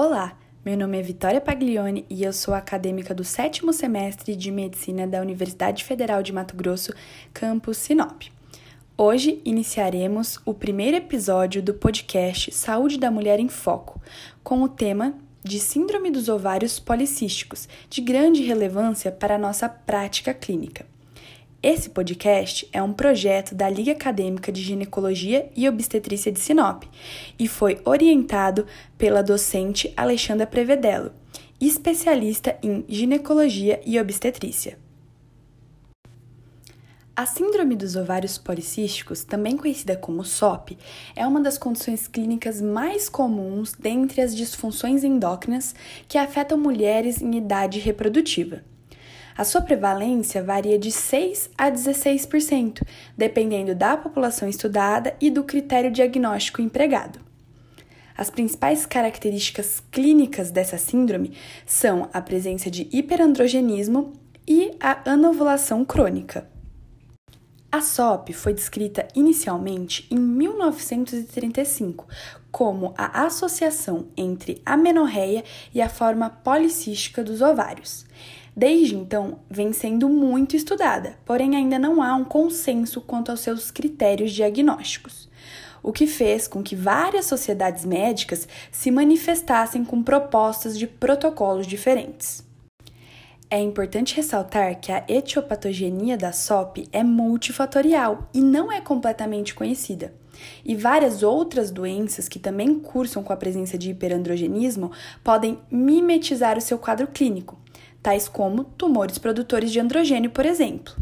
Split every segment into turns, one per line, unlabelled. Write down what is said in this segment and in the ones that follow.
Olá, meu nome é Vitória Paglione e eu sou acadêmica do sétimo semestre de Medicina da Universidade Federal de Mato Grosso, campus Sinop. Hoje iniciaremos o primeiro episódio do podcast Saúde da Mulher em Foco, com o tema de Síndrome dos Ovários Policísticos, de grande relevância para a nossa prática clínica. Esse podcast é um projeto da Liga Acadêmica de Ginecologia e Obstetrícia de Sinop e foi orientado pela docente Alexandra Prevedelo, especialista em ginecologia e obstetrícia. A síndrome dos ovários policísticos, também conhecida como SOP, é uma das condições clínicas mais comuns dentre as disfunções endócrinas que afetam mulheres em idade reprodutiva. A sua prevalência varia de 6 a 16%, dependendo da população estudada e do critério diagnóstico empregado. As principais características clínicas dessa síndrome são a presença de hiperandrogenismo e a anovulação crônica. A SOP foi descrita inicialmente em 1935 como a associação entre a e a forma policística dos ovários. Desde então, vem sendo muito estudada, porém ainda não há um consenso quanto aos seus critérios diagnósticos, o que fez com que várias sociedades médicas se manifestassem com propostas de protocolos diferentes. É importante ressaltar que a etiopatogenia da SOP é multifatorial e não é completamente conhecida. E várias outras doenças que também cursam com a presença de hiperandrogenismo podem mimetizar o seu quadro clínico, tais como tumores produtores de androgênio, por exemplo.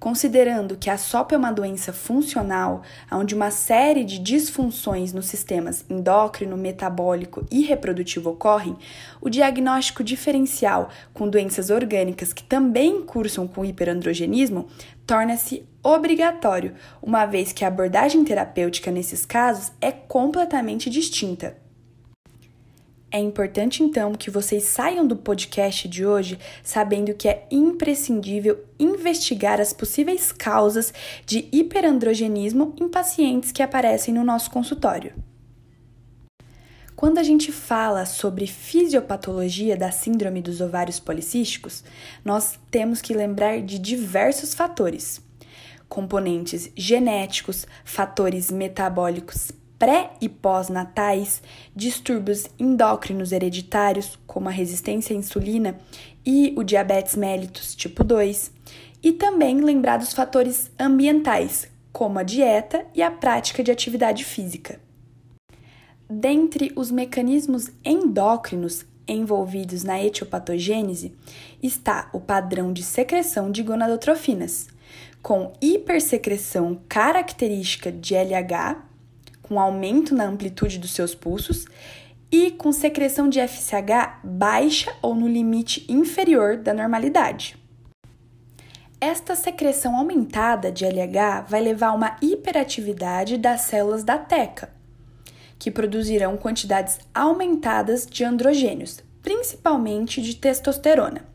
Considerando que a SOP é uma doença funcional, onde uma série de disfunções nos sistemas endócrino, metabólico e reprodutivo ocorrem, o diagnóstico diferencial com doenças orgânicas que também cursam com hiperandrogenismo torna-se obrigatório, uma vez que a abordagem terapêutica nesses casos é completamente distinta. É importante então que vocês saiam do podcast de hoje sabendo que é imprescindível investigar as possíveis causas de hiperandrogenismo em pacientes que aparecem no nosso consultório. Quando a gente fala sobre fisiopatologia da síndrome dos ovários policísticos, nós temos que lembrar de diversos fatores. Componentes genéticos, fatores metabólicos pré e pós-natais, distúrbios endócrinos hereditários, como a resistência à insulina e o diabetes mellitus tipo 2, e também lembrar dos fatores ambientais, como a dieta e a prática de atividade física. Dentre os mecanismos endócrinos envolvidos na etiopatogênese está o padrão de secreção de gonadotrofinas, com hipersecreção característica de LH com aumento na amplitude dos seus pulsos e com secreção de FSH baixa ou no limite inferior da normalidade. Esta secreção aumentada de LH vai levar a uma hiperatividade das células da teca, que produzirão quantidades aumentadas de androgênios, principalmente de testosterona.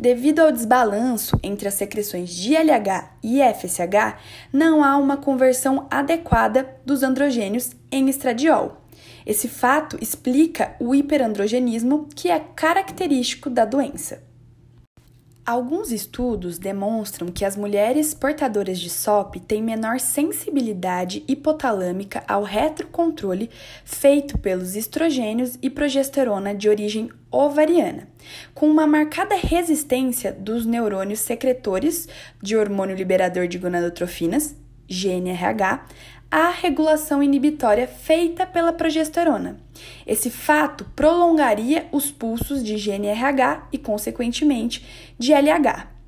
Devido ao desbalanço entre as secreções de LH e FSH, não há uma conversão adequada dos androgênios em estradiol. Esse fato explica o hiperandrogenismo, que é característico da doença. Alguns estudos demonstram que as mulheres portadoras de SOP têm menor sensibilidade hipotalâmica ao retrocontrole feito pelos estrogênios e progesterona de origem ovariana, com uma marcada resistência dos neurônios secretores de hormônio liberador de gonadotrofinas, GNRH, à regulação inibitória feita pela progesterona. Esse fato prolongaria os pulsos de GNRH e, consequentemente, de LH.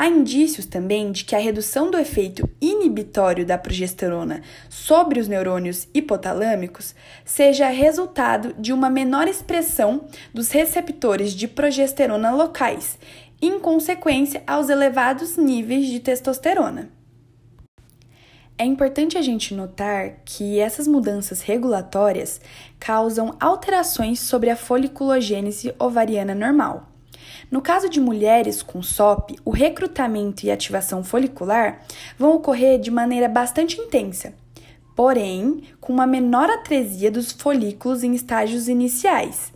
Há indícios também de que a redução do efeito inibitório da progesterona sobre os neurônios hipotalâmicos seja resultado de uma menor expressão dos receptores de progesterona locais, em consequência aos elevados níveis de testosterona. É importante a gente notar que essas mudanças regulatórias causam alterações sobre a foliculogênese ovariana normal. No caso de mulheres com SOP, o recrutamento e ativação folicular vão ocorrer de maneira bastante intensa, porém com uma menor atresia dos folículos em estágios iniciais.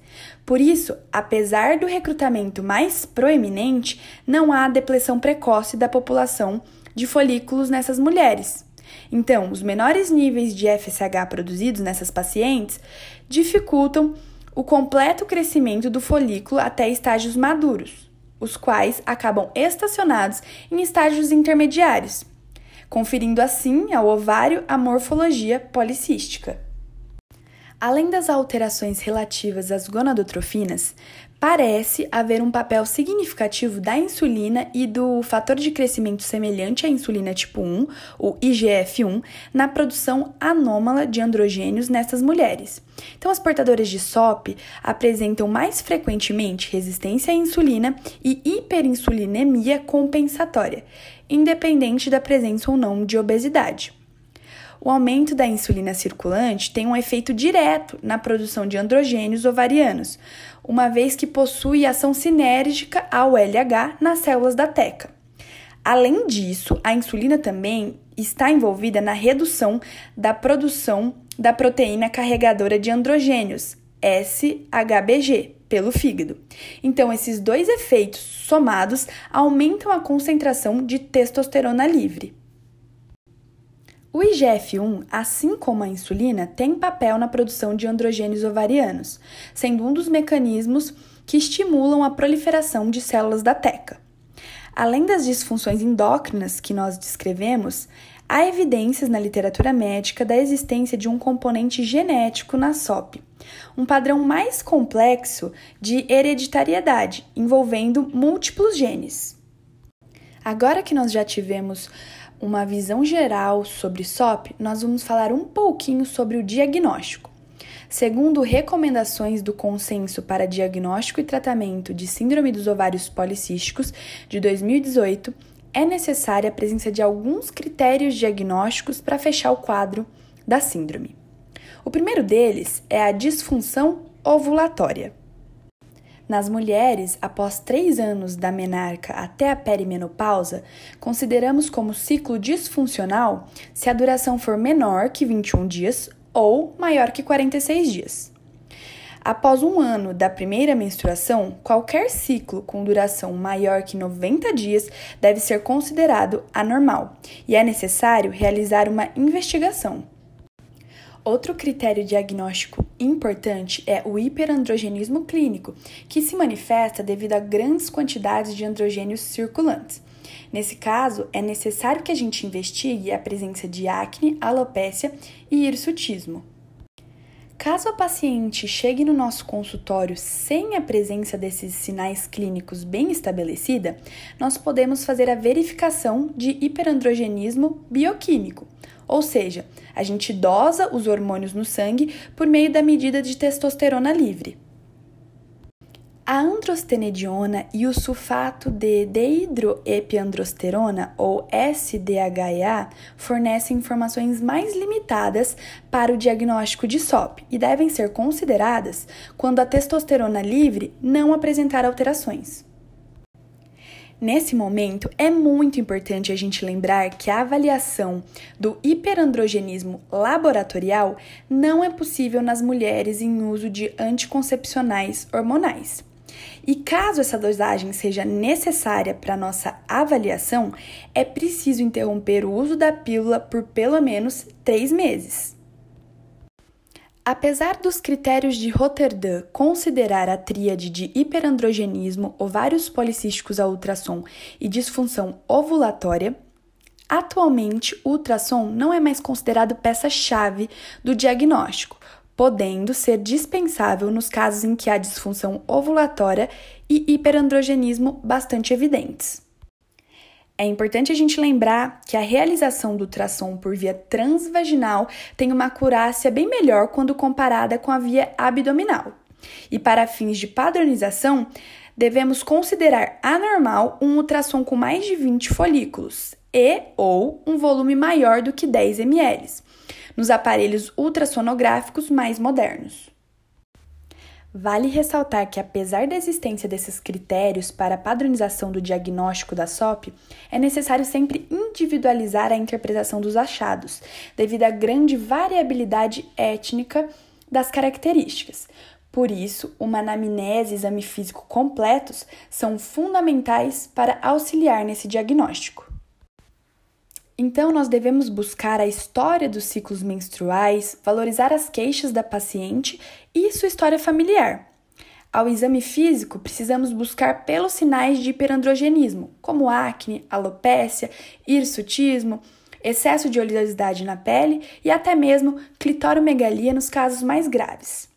Por isso, apesar do recrutamento mais proeminente, não há depressão precoce da população de folículos nessas mulheres. Então, os menores níveis de FSH produzidos nessas pacientes dificultam o completo crescimento do folículo até estágios maduros, os quais acabam estacionados em estágios intermediários, conferindo assim ao ovário a morfologia policística. Além das alterações relativas às gonadotrofinas, parece haver um papel significativo da insulina e do fator de crescimento semelhante à insulina tipo 1, o IGF-1, na produção anômala de androgênios nessas mulheres. Então, as portadoras de SOP apresentam mais frequentemente resistência à insulina e hiperinsulinemia compensatória, independente da presença ou não de obesidade o aumento da insulina circulante tem um efeito direto na produção de androgênios ovarianos, uma vez que possui ação sinérgica ao LH nas células da teca. Além disso, a insulina também está envolvida na redução da produção da proteína carregadora de androgênios, SHBG, pelo fígado. Então, esses dois efeitos somados aumentam a concentração de testosterona livre. O IGF-1, assim como a insulina, tem papel na produção de androgênios ovarianos, sendo um dos mecanismos que estimulam a proliferação de células da teca. Além das disfunções endócrinas que nós descrevemos, há evidências na literatura médica da existência de um componente genético na SOP, um padrão mais complexo de hereditariedade, envolvendo múltiplos genes. Agora que nós já tivemos uma visão geral sobre SOP, nós vamos falar um pouquinho sobre o diagnóstico. Segundo recomendações do Consenso para Diagnóstico e Tratamento de Síndrome dos Ovários Policísticos de 2018, é necessária a presença de alguns critérios diagnósticos para fechar o quadro da síndrome. O primeiro deles é a disfunção ovulatória. Nas mulheres, após três anos da menarca até a perimenopausa, consideramos como ciclo disfuncional se a duração for menor que 21 dias ou maior que 46 dias. Após um ano da primeira menstruação, qualquer ciclo com duração maior que 90 dias deve ser considerado anormal e é necessário realizar uma investigação. Outro critério diagnóstico importante é o hiperandrogenismo clínico, que se manifesta devido a grandes quantidades de androgênios circulantes. Nesse caso, é necessário que a gente investigue a presença de acne, alopécia e hirsutismo. Caso a paciente chegue no nosso consultório sem a presença desses sinais clínicos bem estabelecida, nós podemos fazer a verificação de hiperandrogenismo bioquímico, ou seja, a gente dosa os hormônios no sangue por meio da medida de testosterona livre. A androstenediona e o sulfato de deidroepiandrosterona, ou SDHEA, fornecem informações mais limitadas para o diagnóstico de SOP e devem ser consideradas quando a testosterona livre não apresentar alterações. Nesse momento, é muito importante a gente lembrar que a avaliação do hiperandrogenismo laboratorial não é possível nas mulheres em uso de anticoncepcionais hormonais. E caso essa dosagem seja necessária para nossa avaliação, é preciso interromper o uso da pílula por pelo menos três meses. Apesar dos critérios de Rotterdam considerar a tríade de hiperandrogenismo, ovários policísticos a ultrassom e disfunção ovulatória, atualmente o ultrassom não é mais considerado peça-chave do diagnóstico, podendo ser dispensável nos casos em que há disfunção ovulatória e hiperandrogenismo bastante evidentes. É importante a gente lembrar que a realização do ultrassom por via transvaginal tem uma acurácia bem melhor quando comparada com a via abdominal. E para fins de padronização, devemos considerar anormal um ultrassom com mais de 20 folículos e ou um volume maior do que 10 ml, nos aparelhos ultrassonográficos mais modernos. Vale ressaltar que, apesar da existência desses critérios para a padronização do diagnóstico da SOP, é necessário sempre individualizar a interpretação dos achados, devido à grande variabilidade étnica das características. Por isso, uma anamnese e exame físico completos são fundamentais para auxiliar nesse diagnóstico. Então, nós devemos buscar a história dos ciclos menstruais, valorizar as queixas da paciente e sua história familiar. Ao exame físico, precisamos buscar pelos sinais de hiperandrogenismo, como acne, alopécia, hirsutismo, excesso de oleosidade na pele e até mesmo clitoromegalia nos casos mais graves.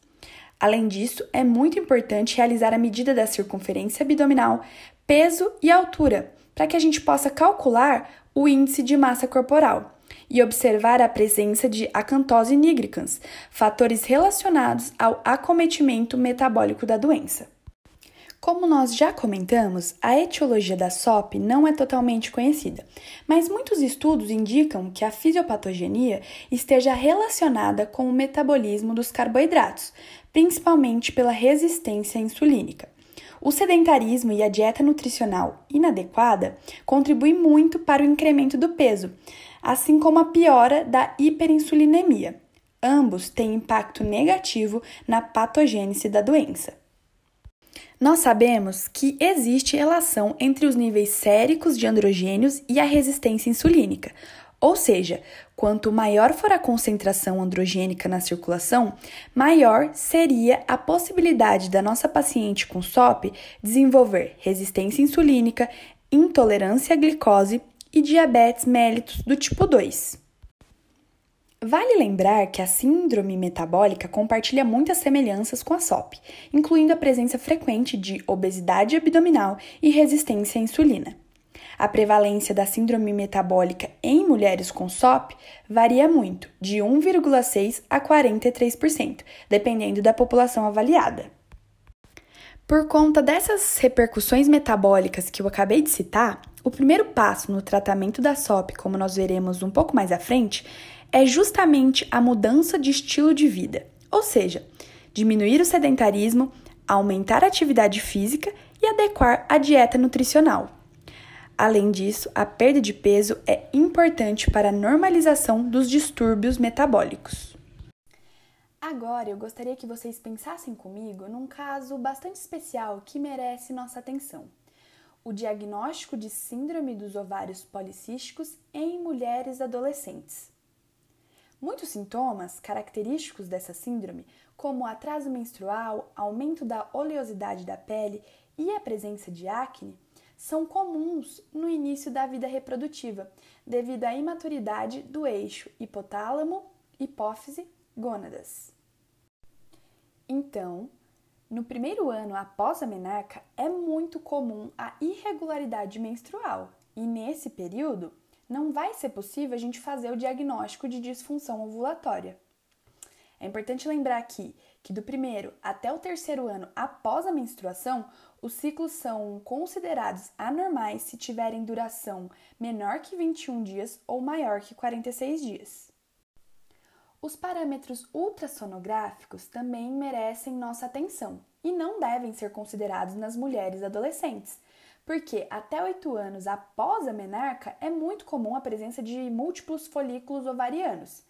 Além disso, é muito importante realizar a medida da circunferência abdominal, peso e altura, para que a gente possa calcular o índice de massa corporal e observar a presença de acantose nigricans, fatores relacionados ao acometimento metabólico da doença. Como nós já comentamos, a etiologia da SOP não é totalmente conhecida, mas muitos estudos indicam que a fisiopatogenia esteja relacionada com o metabolismo dos carboidratos, principalmente pela resistência insulínica. O sedentarismo e a dieta nutricional inadequada contribuem muito para o incremento do peso, assim como a piora da hiperinsulinemia. Ambos têm impacto negativo na patogênese da doença. Nós sabemos que existe relação entre os níveis séricos de androgênios e a resistência insulínica, ou seja, quanto maior for a concentração androgênica na circulação, maior seria a possibilidade da nossa paciente com SOP desenvolver resistência insulínica, intolerância à glicose e diabetes mellitus do tipo 2. Vale lembrar que a síndrome metabólica compartilha muitas semelhanças com a SOP, incluindo a presença frequente de obesidade abdominal e resistência à insulina. A prevalência da síndrome metabólica em mulheres com SOP varia muito, de 1,6% a 43%, dependendo da população avaliada. Por conta dessas repercussões metabólicas que eu acabei de citar, o primeiro passo no tratamento da SOP, como nós veremos um pouco mais à frente, é justamente a mudança de estilo de vida, ou seja, diminuir o sedentarismo, aumentar a atividade física e adequar a dieta nutricional. Além disso, a perda de peso é importante para a normalização dos distúrbios metabólicos. Agora eu gostaria que vocês pensassem comigo num caso bastante especial que merece nossa atenção: o diagnóstico de síndrome dos ovários policísticos em mulheres adolescentes. Muitos sintomas característicos dessa síndrome, como atraso menstrual, aumento da oleosidade da pele e a presença de acne, são comuns no início da vida reprodutiva, devido à imaturidade do eixo hipotálamo, hipófise, gônadas. Então, no primeiro ano após a menarca, é muito comum a irregularidade menstrual, e nesse período não vai ser possível a gente fazer o diagnóstico de disfunção ovulatória. É importante lembrar aqui que do primeiro até o terceiro ano após a menstruação, os ciclos são considerados anormais se tiverem duração menor que 21 dias ou maior que 46 dias. Os parâmetros ultrassonográficos também merecem nossa atenção e não devem ser considerados nas mulheres adolescentes, porque até 8 anos após a menarca é muito comum a presença de múltiplos folículos ovarianos,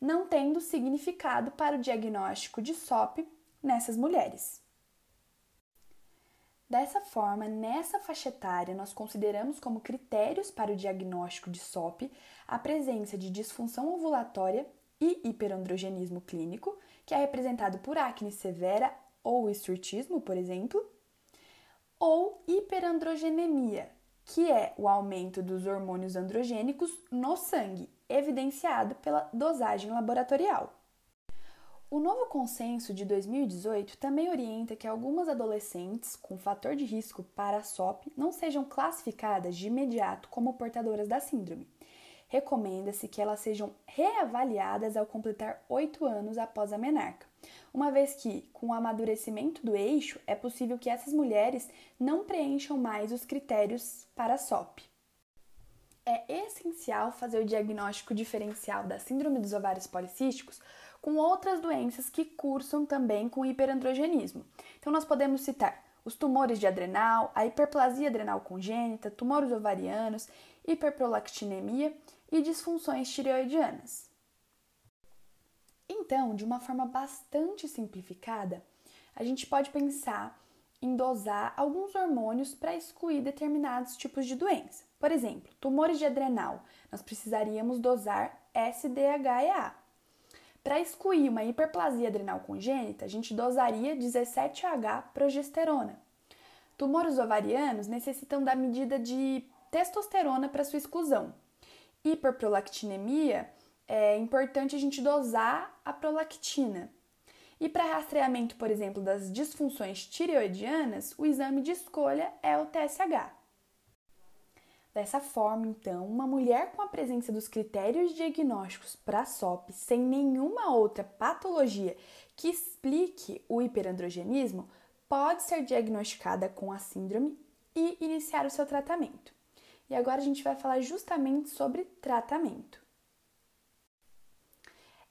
não tendo significado para o diagnóstico de SOP nessas mulheres. Dessa forma, nessa faixa etária, nós consideramos como critérios para o diagnóstico de SOP a presença de disfunção ovulatória e hiperandrogenismo clínico, que é representado por acne severa ou esturtismo, por exemplo, ou hiperandrogenemia, que é o aumento dos hormônios androgênicos no sangue, evidenciado pela dosagem laboratorial. O novo consenso de 2018 também orienta que algumas adolescentes com fator de risco para a SOP não sejam classificadas de imediato como portadoras da síndrome. Recomenda-se que elas sejam reavaliadas ao completar oito anos após a menarca, uma vez que, com o amadurecimento do eixo, é possível que essas mulheres não preencham mais os critérios para a SOP. É essencial fazer o diagnóstico diferencial da síndrome dos ovários policísticos com outras doenças que cursam também com hiperandrogenismo. Então, nós podemos citar os tumores de adrenal, a hiperplasia adrenal congênita, tumores ovarianos, hiperprolactinemia e disfunções tireoidianas. Então, de uma forma bastante simplificada, a gente pode pensar em dosar alguns hormônios para excluir determinados tipos de doença. Por exemplo, tumores de adrenal, nós precisaríamos dosar SDHEA. Para excluir uma hiperplasia adrenal congênita, a gente dosaria 17H progesterona. Tumores ovarianos necessitam da medida de testosterona para sua exclusão. Hiperprolactinemia é importante a gente dosar a prolactina. E para rastreamento, por exemplo, das disfunções tireoidianas, o exame de escolha é o TSH. Dessa forma, então, uma mulher com a presença dos critérios diagnósticos para SOP sem nenhuma outra patologia que explique o hiperandrogenismo pode ser diagnosticada com a síndrome e iniciar o seu tratamento. E agora a gente vai falar justamente sobre tratamento.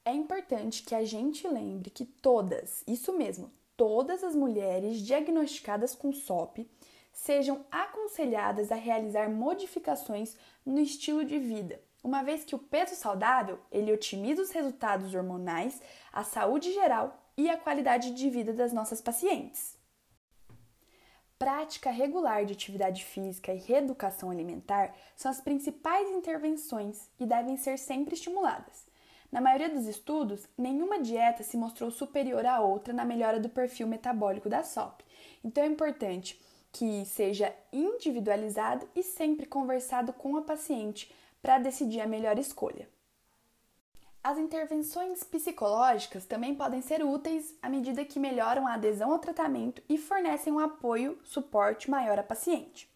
É importante que a gente lembre que todas, isso mesmo, todas as mulheres diagnosticadas com SOP sejam aconselhadas a realizar modificações no estilo de vida, uma vez que o peso saudável ele otimiza os resultados hormonais, a saúde geral e a qualidade de vida das nossas pacientes. Prática regular de atividade física e reeducação alimentar são as principais intervenções e devem ser sempre estimuladas. Na maioria dos estudos, nenhuma dieta se mostrou superior à outra na melhora do perfil metabólico da SOP. Então é importante que seja individualizado e sempre conversado com a paciente para decidir a melhor escolha. As intervenções psicológicas também podem ser úteis à medida que melhoram a adesão ao tratamento e fornecem um apoio, suporte maior à paciente.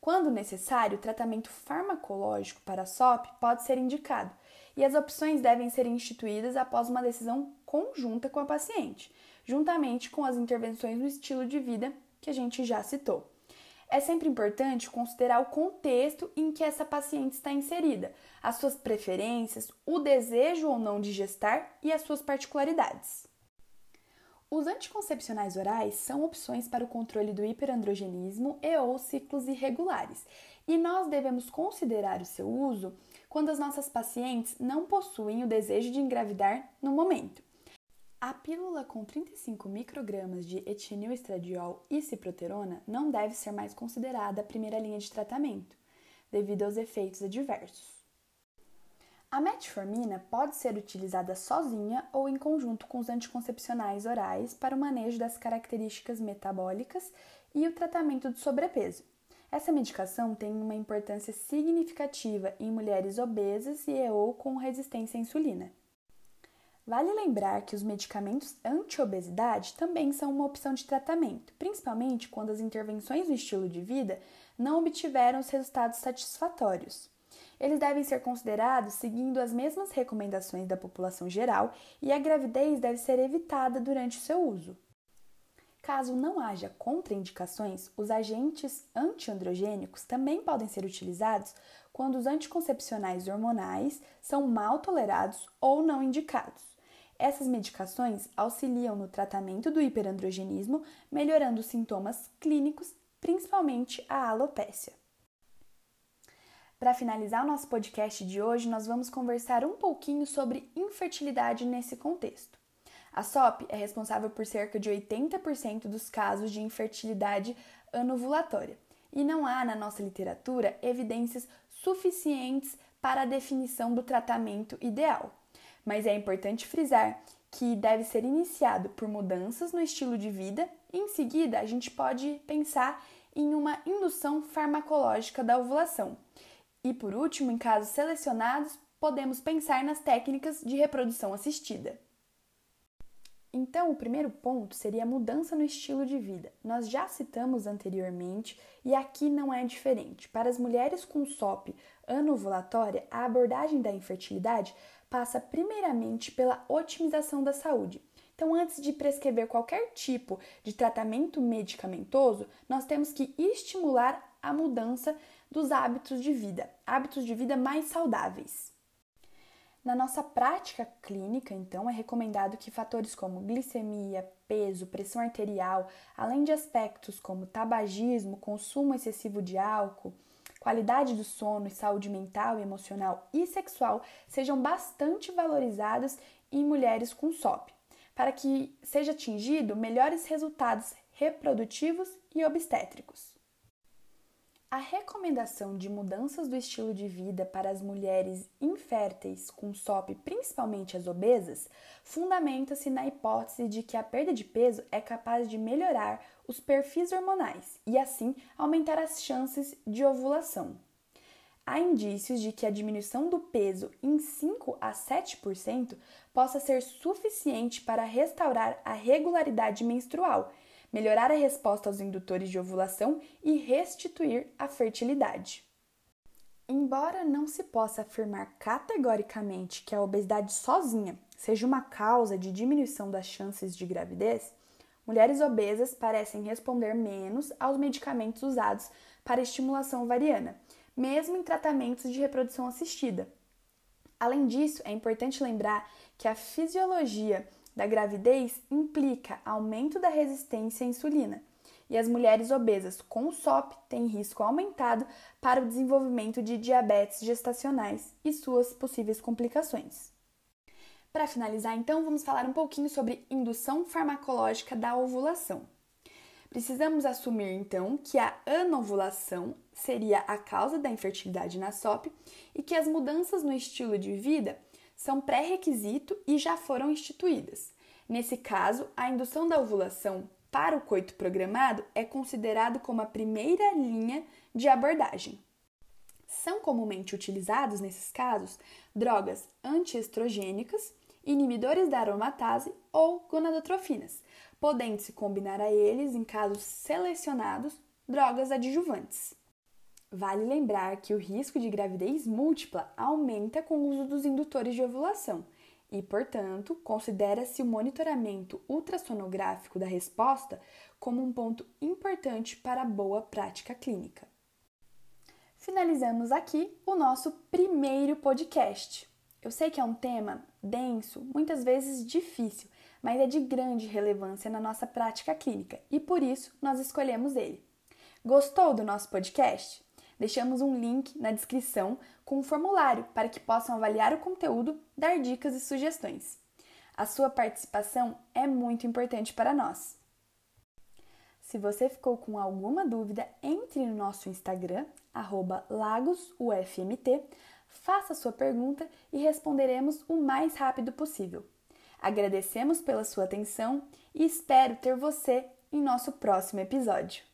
Quando necessário, o tratamento farmacológico para a SOP pode ser indicado e as opções devem ser instituídas após uma decisão conjunta com a paciente, juntamente com as intervenções no estilo de vida que a gente já citou. É sempre importante considerar o contexto em que essa paciente está inserida, as suas preferências, o desejo ou não de gestar e as suas particularidades. Os anticoncepcionais orais são opções para o controle do hiperandrogenismo e ou ciclos irregulares, e nós devemos considerar o seu uso quando as nossas pacientes não possuem o desejo de engravidar no momento. A pílula com 35 microgramas de etilneoestradiol e ciproterona não deve ser mais considerada a primeira linha de tratamento, devido aos efeitos adversos. A metformina pode ser utilizada sozinha ou em conjunto com os anticoncepcionais orais para o manejo das características metabólicas e o tratamento do sobrepeso. Essa medicação tem uma importância significativa em mulheres obesas e ou com resistência à insulina. Vale lembrar que os medicamentos anti-obesidade também são uma opção de tratamento, principalmente quando as intervenções no estilo de vida não obtiveram os resultados satisfatórios. Eles devem ser considerados seguindo as mesmas recomendações da população geral e a gravidez deve ser evitada durante o seu uso. Caso não haja contraindicações, os agentes antiandrogênicos também podem ser utilizados quando os anticoncepcionais hormonais são mal tolerados ou não indicados. Essas medicações auxiliam no tratamento do hiperandrogenismo, melhorando os sintomas clínicos, principalmente a alopécia. Para finalizar o nosso podcast de hoje, nós vamos conversar um pouquinho sobre infertilidade nesse contexto. A SOP é responsável por cerca de 80% dos casos de infertilidade anovulatória, e não há na nossa literatura evidências suficientes para a definição do tratamento ideal mas é importante frisar que deve ser iniciado por mudanças no estilo de vida em seguida a gente pode pensar em uma indução farmacológica da ovulação. E por último, em casos selecionados, podemos pensar nas técnicas de reprodução assistida. Então, o primeiro ponto seria a mudança no estilo de vida. Nós já citamos anteriormente e aqui não é diferente. Para as mulheres com SOP anovulatória, a abordagem da infertilidade passa primeiramente pela otimização da saúde. Então, antes de prescrever qualquer tipo de tratamento medicamentoso, nós temos que estimular a mudança dos hábitos de vida, hábitos de vida mais saudáveis. Na nossa prática clínica, então, é recomendado que fatores como glicemia, peso, pressão arterial, além de aspectos como tabagismo, consumo excessivo de álcool, qualidade do sono e saúde mental, emocional e sexual sejam bastante valorizados em mulheres com SOP, para que seja atingido melhores resultados reprodutivos e obstétricos. A recomendação de mudanças do estilo de vida para as mulheres inférteis com SOP, principalmente as obesas, fundamenta-se na hipótese de que a perda de peso é capaz de melhorar os perfis hormonais e, assim, aumentar as chances de ovulação. Há indícios de que a diminuição do peso em 5 a 7% possa ser suficiente para restaurar a regularidade menstrual melhorar a resposta aos indutores de ovulação e restituir a fertilidade. Embora não se possa afirmar categoricamente que a obesidade sozinha seja uma causa de diminuição das chances de gravidez, mulheres obesas parecem responder menos aos medicamentos usados para estimulação ovariana, mesmo em tratamentos de reprodução assistida. Além disso, é importante lembrar que a fisiologia da gravidez implica aumento da resistência à insulina, e as mulheres obesas com SOP têm risco aumentado para o desenvolvimento de diabetes gestacionais e suas possíveis complicações. Para finalizar, então, vamos falar um pouquinho sobre indução farmacológica da ovulação. Precisamos assumir então que a anovulação seria a causa da infertilidade na SOP e que as mudanças no estilo de vida são pré-requisito e já foram instituídas. Nesse caso, a indução da ovulação para o coito programado é considerado como a primeira linha de abordagem. São comumente utilizados nesses casos drogas antiestrogênicas, inibidores da aromatase ou gonadotrofinas, podendo-se combinar a eles, em casos selecionados, drogas adjuvantes. Vale lembrar que o risco de gravidez múltipla aumenta com o uso dos indutores de ovulação e, portanto, considera-se o monitoramento ultrassonográfico da resposta como um ponto importante para a boa prática clínica. Finalizamos aqui o nosso primeiro podcast. Eu sei que é um tema denso, muitas vezes difícil, mas é de grande relevância na nossa prática clínica e por isso nós escolhemos ele. Gostou do nosso podcast? Deixamos um link na descrição com um formulário para que possam avaliar o conteúdo, dar dicas e sugestões. A sua participação é muito importante para nós. Se você ficou com alguma dúvida, entre no nosso Instagram, lagosufmt, faça sua pergunta e responderemos o mais rápido possível. Agradecemos pela sua atenção e espero ter você em nosso próximo episódio.